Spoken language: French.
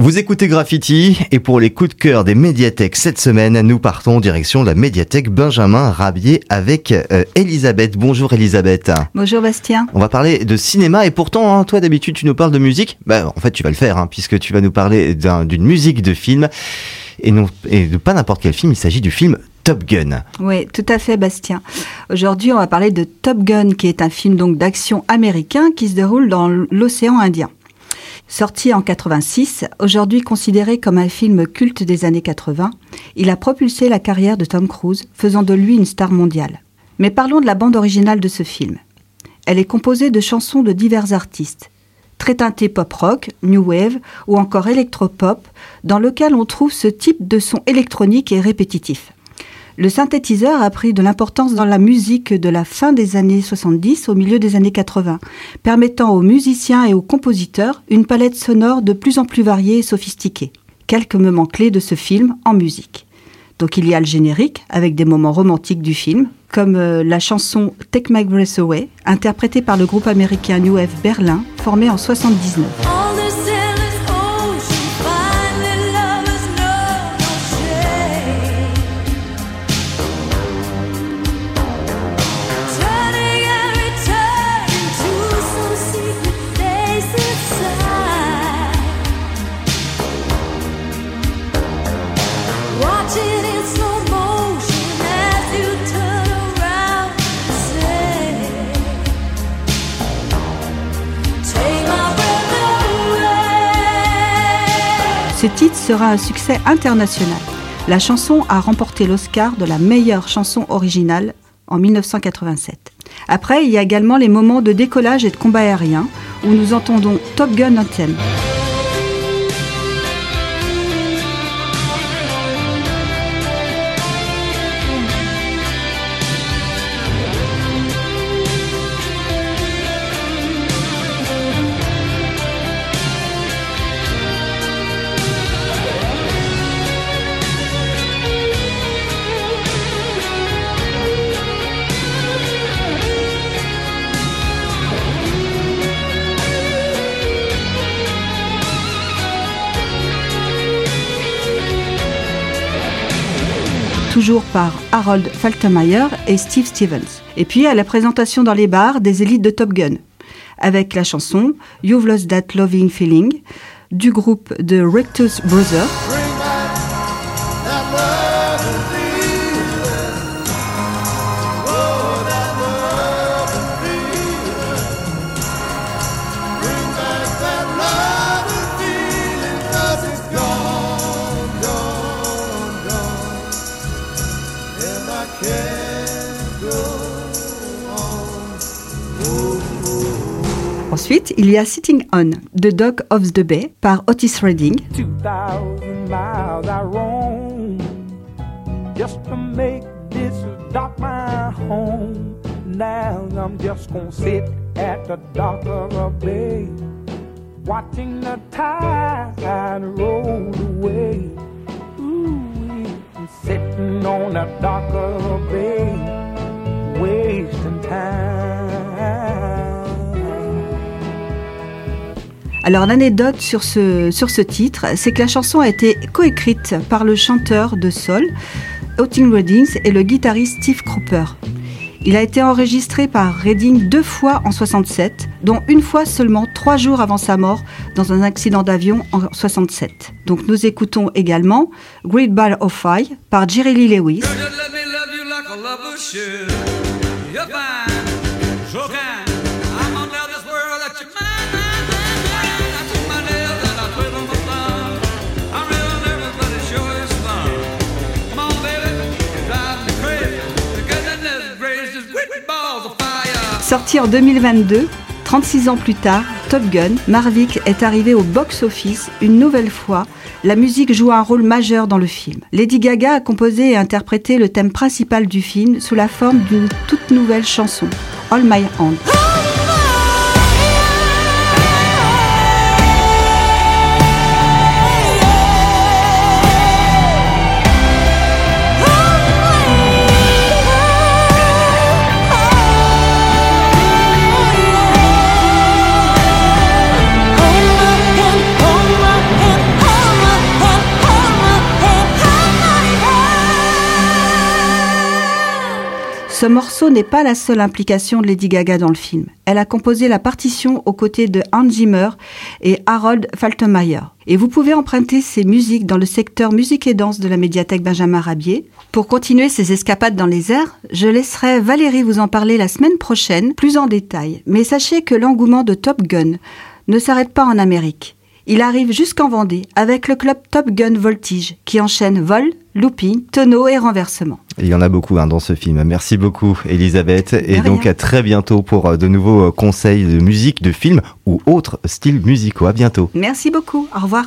Vous écoutez Graffiti et pour les coups de cœur des médiathèques cette semaine, nous partons en direction de la médiathèque Benjamin Rabier avec euh, Elisabeth. Bonjour Elisabeth. Bonjour Bastien. On va parler de cinéma et pourtant, hein, toi d'habitude tu nous parles de musique. Bah, en fait tu vas le faire hein, puisque tu vas nous parler d'une musique de film et, non, et de pas n'importe quel film, il s'agit du film Top Gun. Oui, tout à fait, Bastien. Aujourd'hui, on va parler de Top Gun, qui est un film donc d'action américain qui se déroule dans l'océan Indien. Sorti en 86, aujourd'hui considéré comme un film culte des années 80, il a propulsé la carrière de Tom Cruise, faisant de lui une star mondiale. Mais parlons de la bande originale de ce film. Elle est composée de chansons de divers artistes, très teintées pop-rock, new wave ou encore électro-pop, dans lequel on trouve ce type de son électronique et répétitif. Le synthétiseur a pris de l'importance dans la musique de la fin des années 70 au milieu des années 80, permettant aux musiciens et aux compositeurs une palette sonore de plus en plus variée et sophistiquée. Quelques moments clés de ce film en musique. Donc il y a le générique avec des moments romantiques du film, comme euh, la chanson Take My Breath Away, interprétée par le groupe américain New Wave Berlin, formé en 79. Ce titre sera un succès international. La chanson a remporté l'Oscar de la meilleure chanson originale en 1987. Après, il y a également les moments de décollage et de combat aérien où nous entendons Top Gun Anthem. Toujours par Harold Faltermeyer et Steve Stevens. Et puis à la présentation dans les bars des élites de Top Gun, avec la chanson You've Lost That Loving Feeling du groupe The Rectus Brothers. Ensuite, il y a Sitting On, The Dog of the Bay par Otis Redding. Watching the tide roll away. Alors l'anecdote sur ce, titre, c'est que la chanson a été coécrite par le chanteur de soul, Otin Reddings, et le guitariste Steve Cropper. Il a été enregistré par Redding deux fois en 67, dont une fois seulement trois jours avant sa mort dans un accident d'avion en 67. Donc nous écoutons également Great Ball of Fire par Jerry Lee Lewis. Sorti en 2022, 36 ans plus tard, Top Gun, Marvick est arrivé au box-office une nouvelle fois. La musique joue un rôle majeur dans le film. Lady Gaga a composé et interprété le thème principal du film sous la forme d'une toute nouvelle chanson, All My Hand. Ce morceau n'est pas la seule implication de Lady Gaga dans le film. Elle a composé la partition aux côtés de Hans Zimmer et Harold Faltermeyer. Et vous pouvez emprunter ces musiques dans le secteur musique et danse de la médiathèque Benjamin Rabier. Pour continuer ces escapades dans les airs, je laisserai Valérie vous en parler la semaine prochaine, plus en détail. Mais sachez que l'engouement de Top Gun ne s'arrête pas en Amérique. Il arrive jusqu'en Vendée avec le club Top Gun Voltige qui enchaîne vol, looping, tonneau et renversement. Il y en a beaucoup hein, dans ce film. Merci beaucoup Elisabeth et donc à très bientôt pour euh, de nouveaux euh, conseils de musique, de films ou autres styles musicaux. À bientôt. Merci beaucoup. Au revoir.